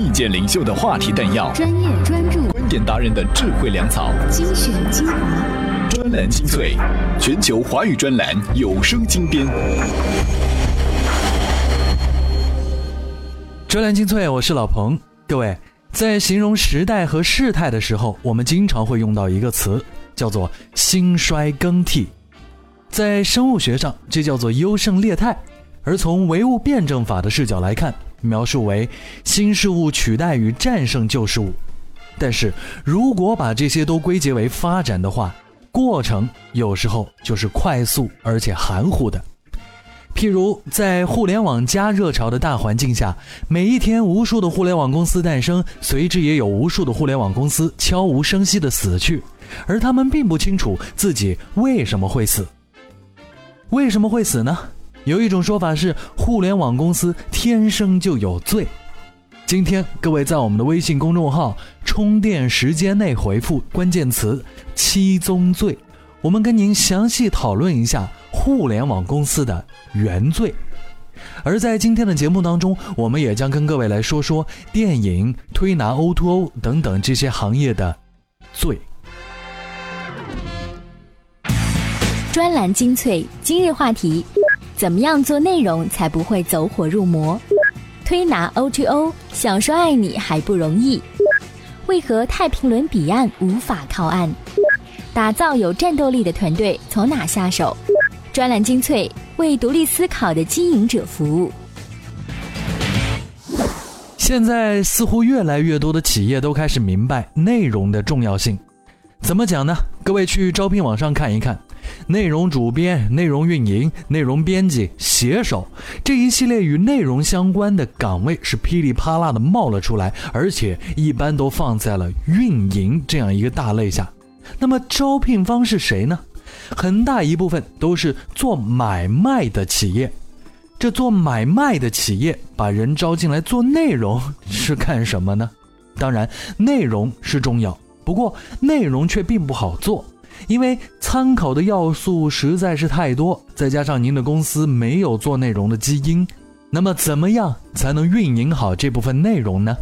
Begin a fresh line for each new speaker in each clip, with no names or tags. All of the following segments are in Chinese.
意见领袖的话题弹药，
专业专注，
观点达人的智慧粮草，
精选精华，
专栏精粹，全球华语专栏有声精编。
专栏精粹，我是老彭。各位，在形容时代和事态的时候，我们经常会用到一个词，叫做兴衰更替。在生物学上，这叫做优胜劣汰；而从唯物辩证法的视角来看，描述为新事物取代与战胜旧事物。但是如果把这些都归结为发展的话，过程有时候就是快速而且含糊的。譬如在互联网加热潮的大环境下，每一天无数的互联网公司诞生，随之也有无数的互联网公司悄无声息的死去，而他们并不清楚自己为什么会死。为什么会死呢？有一种说法是，互联网公司天生就有罪。今天各位在我们的微信公众号“充电时间”内回复关键词“七宗罪”，我们跟您详细讨论一下互联网公司的原罪。而在今天的节目当中，我们也将跟各位来说说电影、推拿、O2O 等等这些行业的罪。
专栏精粹，今日话题：怎么样做内容才不会走火入魔？推拿 O2O，想说爱你还不容易。为何太平轮彼岸无法靠岸？打造有战斗力的团队，从哪下手？专栏精粹，为独立思考的经营者服务。
现在似乎越来越多的企业都开始明白内容的重要性。怎么讲呢？各位去招聘网上看一看。内容主编、内容运营、内容编辑、写手这一系列与内容相关的岗位是噼里啪啦的冒了出来，而且一般都放在了运营这样一个大类下。那么招聘方是谁呢？很大一部分都是做买卖的企业。这做买卖的企业把人招进来做内容是干什么呢？当然，内容是重要，不过内容却并不好做。因为参考的要素实在是太多，再加上您的公司没有做内容的基因，那么怎么样才能运营好这部分内容呢？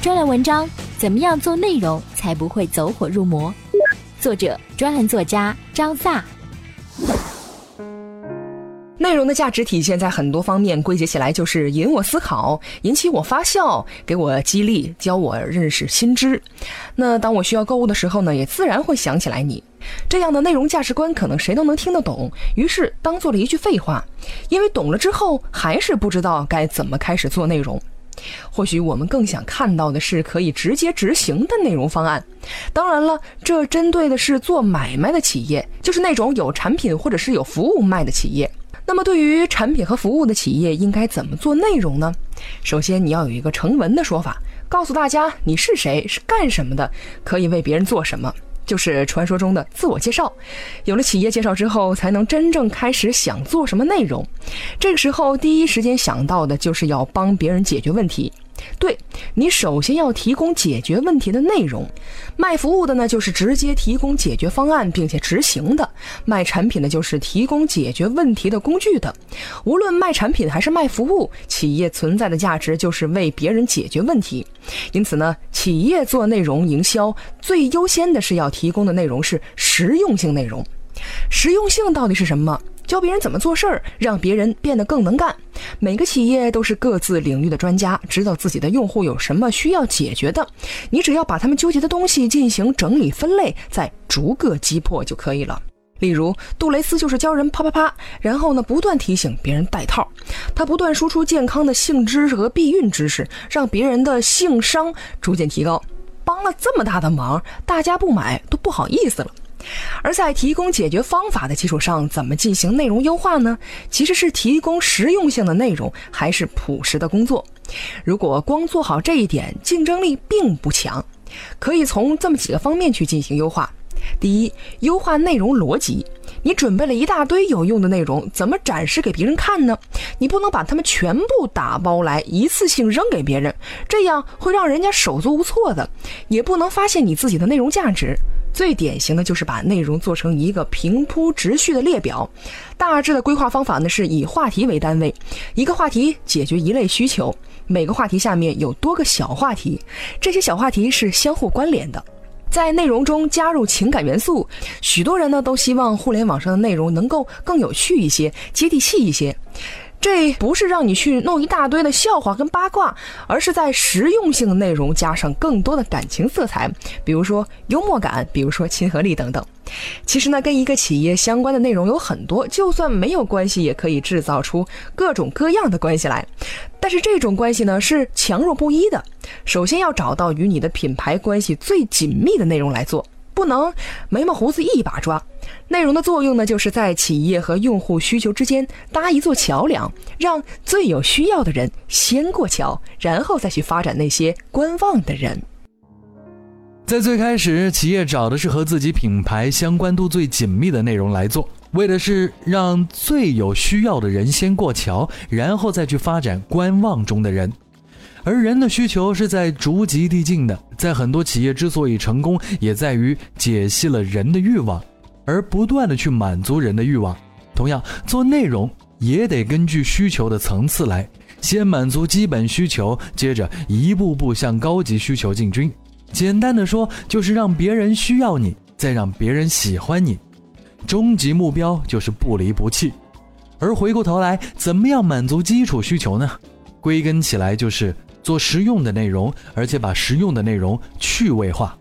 专栏文章：怎么样做内容才不会走火入魔？作者：专栏作家张萨。
内容的价值体现在很多方面，归结起来就是引我思考，引起我发笑，给我激励，教我认识新知。那当我需要购物的时候呢，也自然会想起来你。这样的内容价值观，可能谁都能听得懂，于是当做了一句废话。因为懂了之后，还是不知道该怎么开始做内容。或许我们更想看到的是可以直接执行的内容方案。当然了，这针对的是做买卖的企业，就是那种有产品或者是有服务卖的企业。那么，对于产品和服务的企业，应该怎么做内容呢？首先，你要有一个成文的说法，告诉大家你是谁，是干什么的，可以为别人做什么，就是传说中的自我介绍。有了企业介绍之后，才能真正开始想做什么内容。这个时候，第一时间想到的就是要帮别人解决问题。对你首先要提供解决问题的内容，卖服务的呢就是直接提供解决方案并且执行的，卖产品的就是提供解决问题的工具的。无论卖产品还是卖服务，企业存在的价值就是为别人解决问题。因此呢，企业做内容营销最优先的是要提供的内容是实用性内容。实用性到底是什么？教别人怎么做事儿，让别人变得更能干。每个企业都是各自领域的专家，知道自己的用户有什么需要解决的。你只要把他们纠结的东西进行整理分类，再逐个击破就可以了。例如，杜蕾斯就是教人啪啪啪，然后呢不断提醒别人戴套。他不断输出健康的性知识和避孕知识，让别人的性商逐渐提高。帮了这么大的忙，大家不买都不好意思了。而在提供解决方法的基础上，怎么进行内容优化呢？其实是提供实用性的内容，还是朴实的工作。如果光做好这一点，竞争力并不强。可以从这么几个方面去进行优化。第一，优化内容逻辑。你准备了一大堆有用的内容，怎么展示给别人看呢？你不能把它们全部打包来一次性扔给别人，这样会让人家手足无措的。也不能发现你自己的内容价值。最典型的就是把内容做成一个平铺直叙的列表。大致的规划方法呢，是以话题为单位，一个话题解决一类需求，每个话题下面有多个小话题，这些小话题是相互关联的。在内容中加入情感元素，许多人呢都希望互联网上的内容能够更有趣一些、接地气一些。这不是让你去弄一大堆的笑话跟八卦，而是在实用性内容加上更多的感情色彩，比如说幽默感，比如说亲和力等等。其实呢，跟一个企业相关的内容有很多，就算没有关系，也可以制造出各种各样的关系来。但是这种关系呢，是强弱不一的。首先要找到与你的品牌关系最紧密的内容来做。不能眉毛胡子一把抓，内容的作用呢，就是在企业和用户需求之间搭一座桥梁，让最有需要的人先过桥，然后再去发展那些观望的人。
在最开始，企业找的是和自己品牌相关度最紧密的内容来做，为的是让最有需要的人先过桥，然后再去发展观望中的人。而人的需求是在逐级递进的，在很多企业之所以成功，也在于解析了人的欲望，而不断的去满足人的欲望。同样，做内容也得根据需求的层次来，先满足基本需求，接着一步步向高级需求进军。简单的说，就是让别人需要你，再让别人喜欢你，终极目标就是不离不弃。而回过头来，怎么样满足基础需求呢？归根起来就是。做实用的内容，而且把实用的内容趣味化。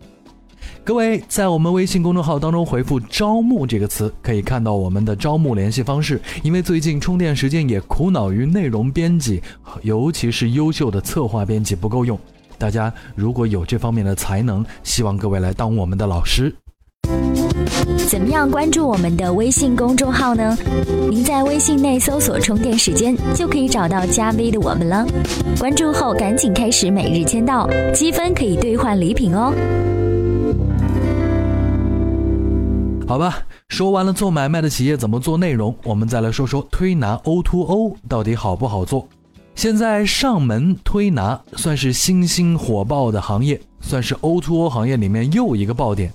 各位在我们微信公众号当中回复“招募”这个词，可以看到我们的招募联系方式。因为最近充电时间也苦恼于内容编辑，尤其是优秀的策划编辑不够用。大家如果有这方面的才能，希望各位来当我们的老师。
怎么样关注我们的微信公众号呢？您在微信内搜索“充电时间”，就可以找到加 V 的我们了。关注后赶紧开始每日签到，积分可以兑换礼品哦。
好吧，说完了做买卖的企业怎么做内容，我们再来说说推拿 O2O 到底好不好做。现在上门推拿算是新兴火爆的行业，算是 O2O 行业里面又一个爆点。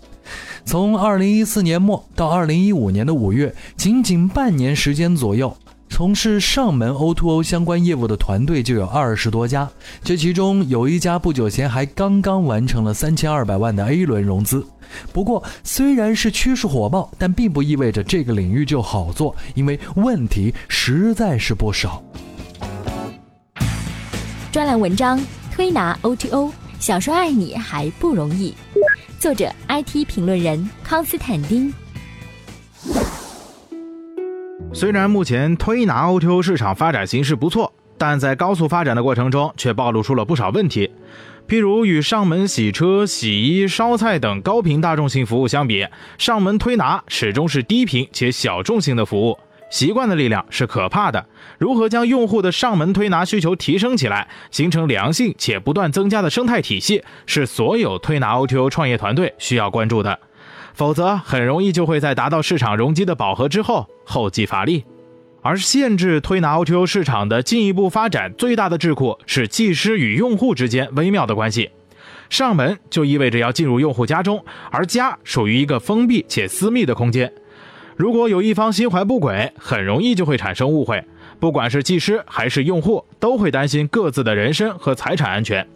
从二零一四年末到二零一五年的五月，仅仅半年时间左右，从事上门 O2O 相关业务的团队就有二十多家。这其中有一家不久前还刚刚完成了三千二百万的 A 轮融资。不过，虽然是趋势火爆，但并不意味着这个领域就好做，因为问题实在是不少。
专栏文章：推拿 O2O，想说爱你还不容易。作者：IT 评论人康斯坦丁。
虽然目前推拿 O2O 市场发展形势不错，但在高速发展的过程中，却暴露出了不少问题。譬如与上门洗车、洗衣、烧菜等高频大众性服务相比，上门推拿始终是低频且小众性的服务。习惯的力量是可怕的。如何将用户的上门推拿需求提升起来，形成良性且不断增加的生态体系，是所有推拿 O2O 创业团队需要关注的。否则，很容易就会在达到市场容积的饱和之后后继乏力。而限制推拿 O2O 市场的进一步发展最大的智库是技师与用户之间微妙的关系。上门就意味着要进入用户家中，而家属于一个封闭且私密的空间。如果有一方心怀不轨，很容易就会产生误会。不管是技师还是用户，都会担心各自的人身和财产安全。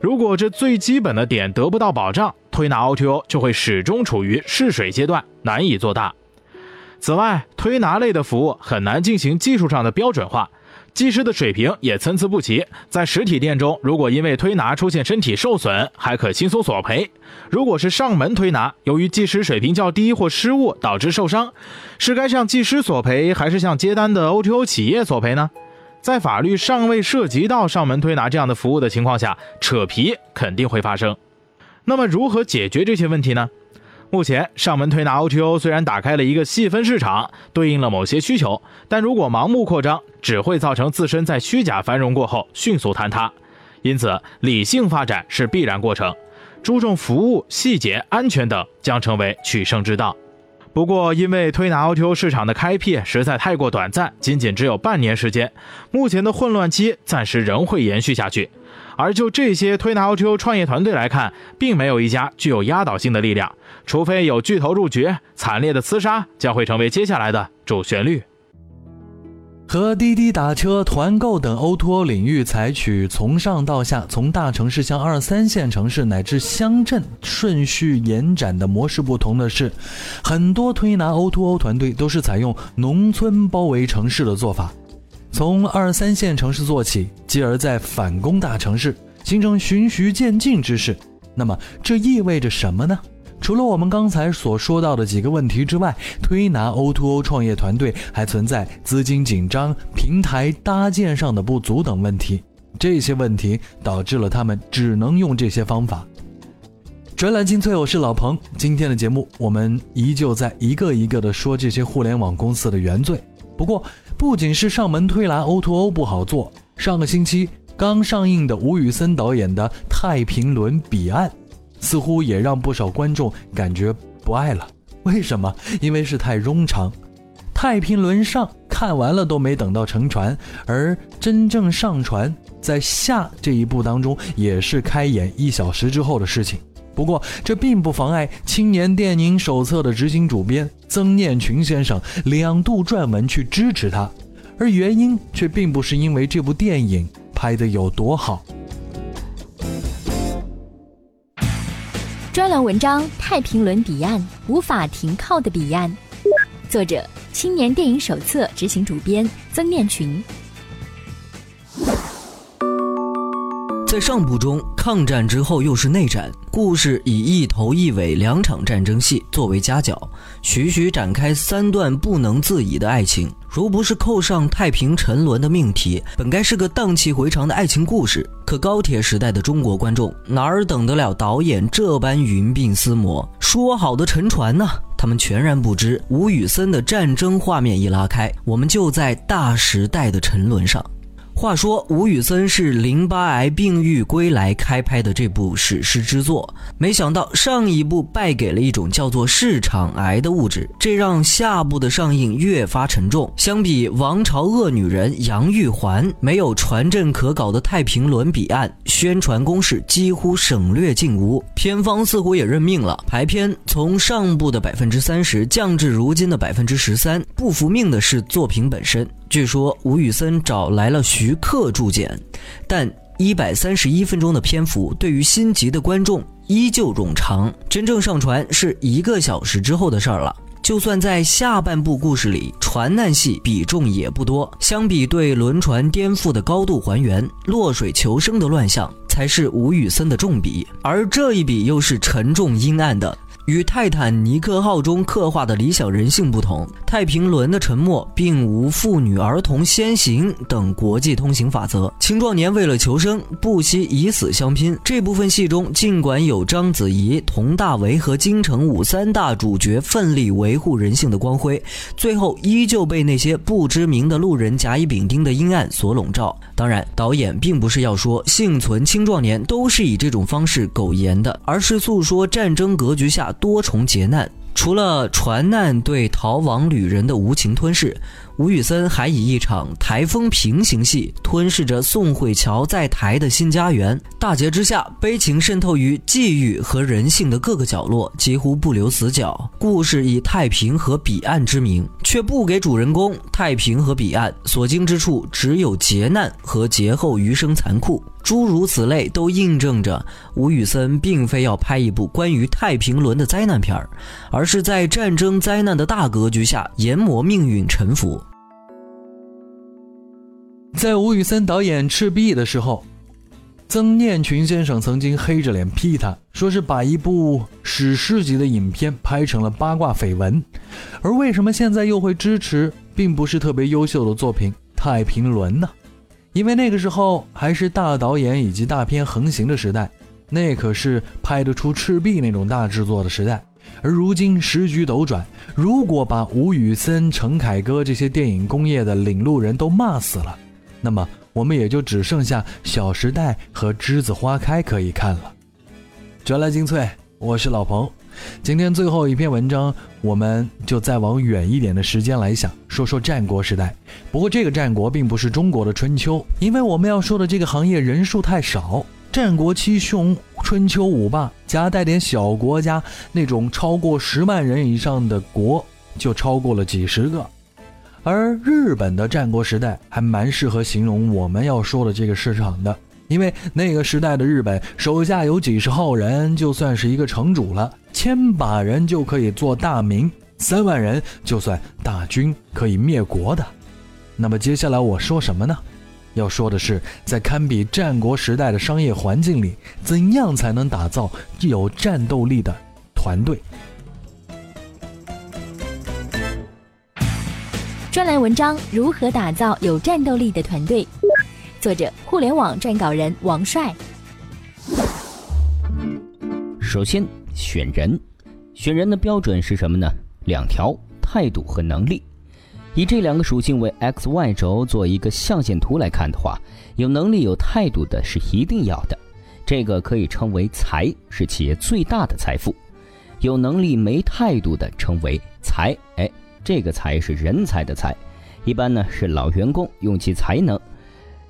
如果这最基本的点得不到保障，推拿 O2O 就会始终处于试水阶段，难以做大。此外，推拿类的服务很难进行技术上的标准化。技师的水平也参差不齐，在实体店中，如果因为推拿出现身体受损，还可轻松索赔；如果是上门推拿，由于技师水平较低或失误导致受伤，是该向技师索赔，还是向接单的 O2O 企业索赔呢？在法律尚未涉及到上门推拿这样的服务的情况下，扯皮肯定会发生。那么，如何解决这些问题呢？目前上门推拿 O2O 虽然打开了一个细分市场，对应了某些需求，但如果盲目扩张，只会造成自身在虚假繁荣过后迅速坍塌。因此，理性发展是必然过程，注重服务细节、安全等将成为取胜之道。不过，因为推拿 O T O 市场的开辟实在太过短暂，仅仅只有半年时间，目前的混乱期暂时仍会延续下去。而就这些推拿 O T O 创业团队来看，并没有一家具有压倒性的力量，除非有巨头入局，惨烈的厮杀将会成为接下来的主旋律。
和滴滴打车、团购等 O2O 领域采取从上到下、从大城市向二三线城市乃至乡镇顺序延展的模式不同的是，很多推拿 O2O 团队都是采用农村包围城市的做法，从二三线城市做起，继而再反攻大城市，形成循序渐进之势。那么这意味着什么呢？除了我们刚才所说到的几个问题之外，推拿 O2O 创业团队还存在资金紧张、平台搭建上的不足等问题。这些问题导致了他们只能用这些方法。专栏精粹，我是老彭。今天的节目，我们依旧在一个一个的说这些互联网公司的原罪。不过，不仅是上门推拿 O2O 不好做，上个星期刚上映的吴宇森导演的《太平轮彼岸》。似乎也让不少观众感觉不爱了。为什么？因为是太冗长。太平轮上看完了都没等到乘船，而真正上船在下这一步当中也是开演一小时之后的事情。不过这并不妨碍青年电影手册的执行主编曾念群先生两度撰文去支持他，而原因却并不是因为这部电影拍得有多好。
专栏文章《太平轮彼岸》，无法停靠的彼岸。作者：青年电影手册执行主编曾念群。
在上部中，抗战之后又是内战，故事以一头一尾两场战争戏作为夹角，徐徐展开三段不能自已的爱情。如不是扣上太平沉沦的命题，本该是个荡气回肠的爱情故事。可高铁时代的中国观众哪儿等得了导演这般云鬓厮磨？说好的沉船呢？他们全然不知，吴宇森的战争画面一拉开，我们就在大时代的沉沦上。话说，吴宇森是淋巴癌病愈归来开拍的这部史诗之作，没想到上一部败给了一种叫做市场癌的物质，这让下部的上映越发沉重。相比王朝恶女人杨玉环，没有传阵可搞的太平轮彼岸，宣传攻势几乎省略尽无。片方似乎也认命了，排片从上部的百分之三十降至如今的百分之十三。不服命的是作品本身。据说吴宇森找来了徐克助剪，但一百三十一分钟的篇幅对于心急的观众依旧冗长。真正上传是一个小时之后的事儿了。就算在下半部故事里，船难戏比重也不多。相比对轮船颠覆的高度还原，落水求生的乱象才是吴宇森的重笔，而这一笔又是沉重阴暗的。与泰坦尼克号中刻画的理想人性不同，太平轮的沉没并无妇女儿童先行等国际通行法则。青壮年为了求生，不惜以死相拼。这部分戏中，尽管有章子怡、佟大为和金城武三大主角奋力维护人性的光辉，最后依旧被那些不知名的路人甲乙丙丁的阴暗所笼罩。当然，导演并不是要说幸存青壮年都是以这种方式苟延的，而是诉说战争格局下。多重劫难，除了船难对逃亡旅人的无情吞噬。吴宇森还以一场台风平行戏吞噬着宋慧乔在台的新家园。大劫之下，悲情渗透于际遇和人性的各个角落，几乎不留死角。故事以太平和彼岸之名，却不给主人公太平和彼岸所经之处，只有劫难和劫后余生残酷。诸如此类，都印证着吴宇森并非要拍一部关于太平轮的灾难片儿，而是在战争灾难的大格局下研磨命运沉浮。
在吴宇森导演赤壁的时候，曾念群先生曾经黑着脸批他，说是把一部史诗级的影片拍成了八卦绯闻。而为什么现在又会支持并不是特别优秀的作品《太平轮》呢？因为那个时候还是大导演以及大片横行的时代，那可是拍得出赤壁那种大制作的时代。而如今时局斗转，如果把吴宇森、陈凯歌这些电影工业的领路人都骂死了，那么我们也就只剩下《小时代》和《栀子花开》可以看了。哲来精粹，我是老彭。今天最后一篇文章，我们就再往远一点的时间来想，说说战国时代。不过这个战国并不是中国的春秋，因为我们要说的这个行业人数太少。战国七雄、春秋五霸，夹带点小国家，那种超过十万人以上的国就超过了几十个。而日本的战国时代还蛮适合形容我们要说的这个市场的。因为那个时代的日本手下有几十号人，就算是一个城主了；千把人就可以做大名，三万人就算大军可以灭国的。那么接下来我说什么呢？要说的是，在堪比战国时代的商业环境里，怎样才能打造具有战斗力的团队？
专栏文章：如何打造有战斗力的团队？作者：互联网撰稿人王帅。
首先选人，选人的标准是什么呢？两条：态度和能力。以这两个属性为 x、y 轴做一个象限图来看的话，有能力、有态度的是一定要的，这个可以称为财，是企业最大的财富。有能力没态度的称为才，哎，这个才是人才的才，一般呢是老员工用其才能。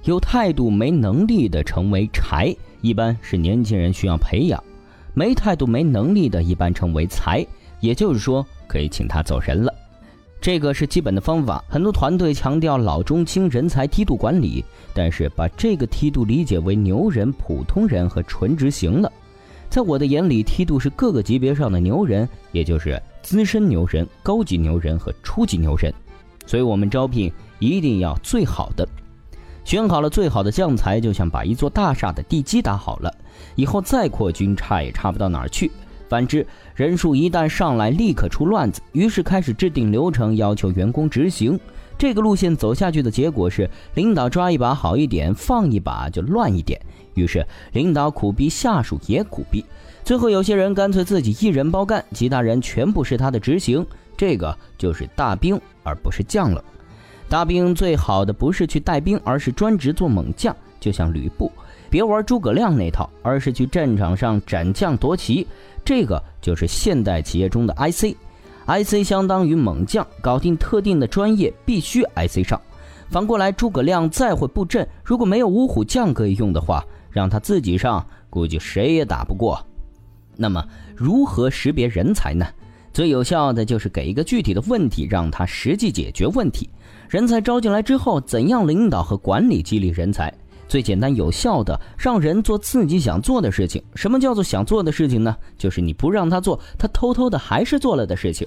有态度没能力的称为柴，一般是年轻人需要培养；没态度没能力的，一般称为才，也就是说可以请他走人了。这个是基本的方法。很多团队强调老中青人才梯度管理，但是把这个梯度理解为牛人、普通人和纯执行了。在我的眼里，梯度是各个级别上的牛人，也就是资深牛人、高级牛人和初级牛人。所以我们招聘一定要最好的。选好了最好的将才，就像把一座大厦的地基打好了，以后再扩军差也差不到哪儿去。反之，人数一旦上来，立刻出乱子，于是开始制定流程，要求员工执行。这个路线走下去的结果是，领导抓一把好一点，放一把就乱一点。于是领导苦逼，下属也苦逼。最后有些人干脆自己一人包干，其他人全部是他的执行。这个就是大兵，而不是将了。大兵最好的不是去带兵，而是专职做猛将，就像吕布，别玩诸葛亮那套，而是去战场上斩将夺旗。这个就是现代企业中的 IC I C 相当于猛将，搞定特定的专业必须 IC 上。反过来，诸葛亮再会布阵，如果没有五虎将可以用的话，让他自己上，估计谁也打不过。那么，如何识别人才呢？最有效的就是给一个具体的问题，让他实际解决问题。人才招进来之后，怎样领导和管理激励人才？最简单有效的，让人做自己想做的事情。什么叫做想做的事情呢？就是你不让他做，他偷偷的还是做了的事情。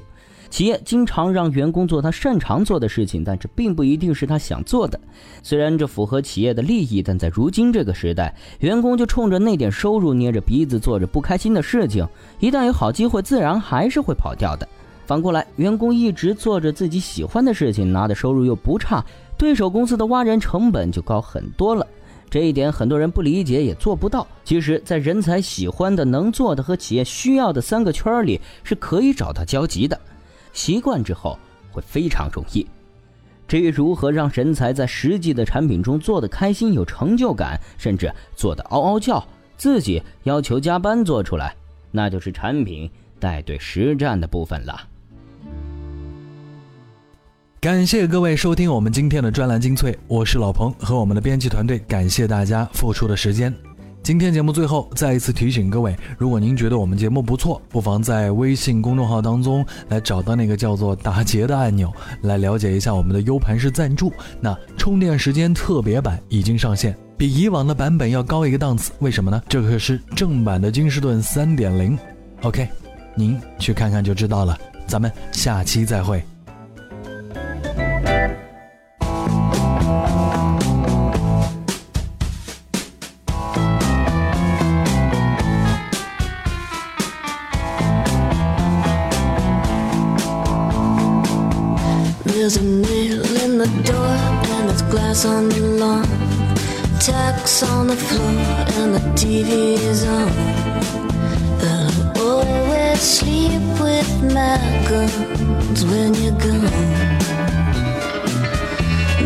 企业经常让员工做他擅长做的事情，但这并不一定是他想做的。虽然这符合企业的利益，但在如今这个时代，员工就冲着那点收入捏着鼻子做着不开心的事情，一旦有好机会，自然还是会跑掉的。反过来，员工一直做着自己喜欢的事情，拿的收入又不差，对手公司的挖人成本就高很多了。这一点很多人不理解，也做不到。其实，在人才喜欢的、能做的和企业需要的三个圈里，是可以找到交集的。习惯之后，会非常容易。至于如何让人才在实际的产品中做得开心、有成就感，甚至做得嗷嗷叫，自己要求加班做出来，那就是产品带队实战的部分了。
感谢各位收听我们今天的专栏精粹，我是老彭和我们的编辑团队，感谢大家付出的时间。今天节目最后再一次提醒各位，如果您觉得我们节目不错，不妨在微信公众号当中来找到那个叫做“打劫”的按钮，来了解一下我们的 U 盘式赞助。那充电时间特别版已经上线，比以往的版本要高一个档次。为什么呢？这可是正版的金士顿三点零。OK，您去看看就知道了。咱们下期再会。
There's a nail in the door and there's glass on the lawn. Tacks on the floor and the TV is on. And I always sleep with my guns when you're gone.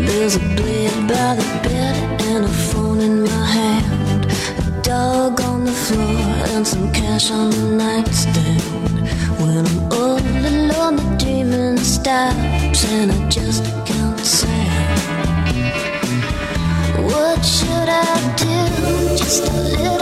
There's a blade by the bed and a phone in my hand. A dog on the floor and some cash on the nightstand. When I'm all alone, the dreaming stops and I just can't sand. What should I do? Just a little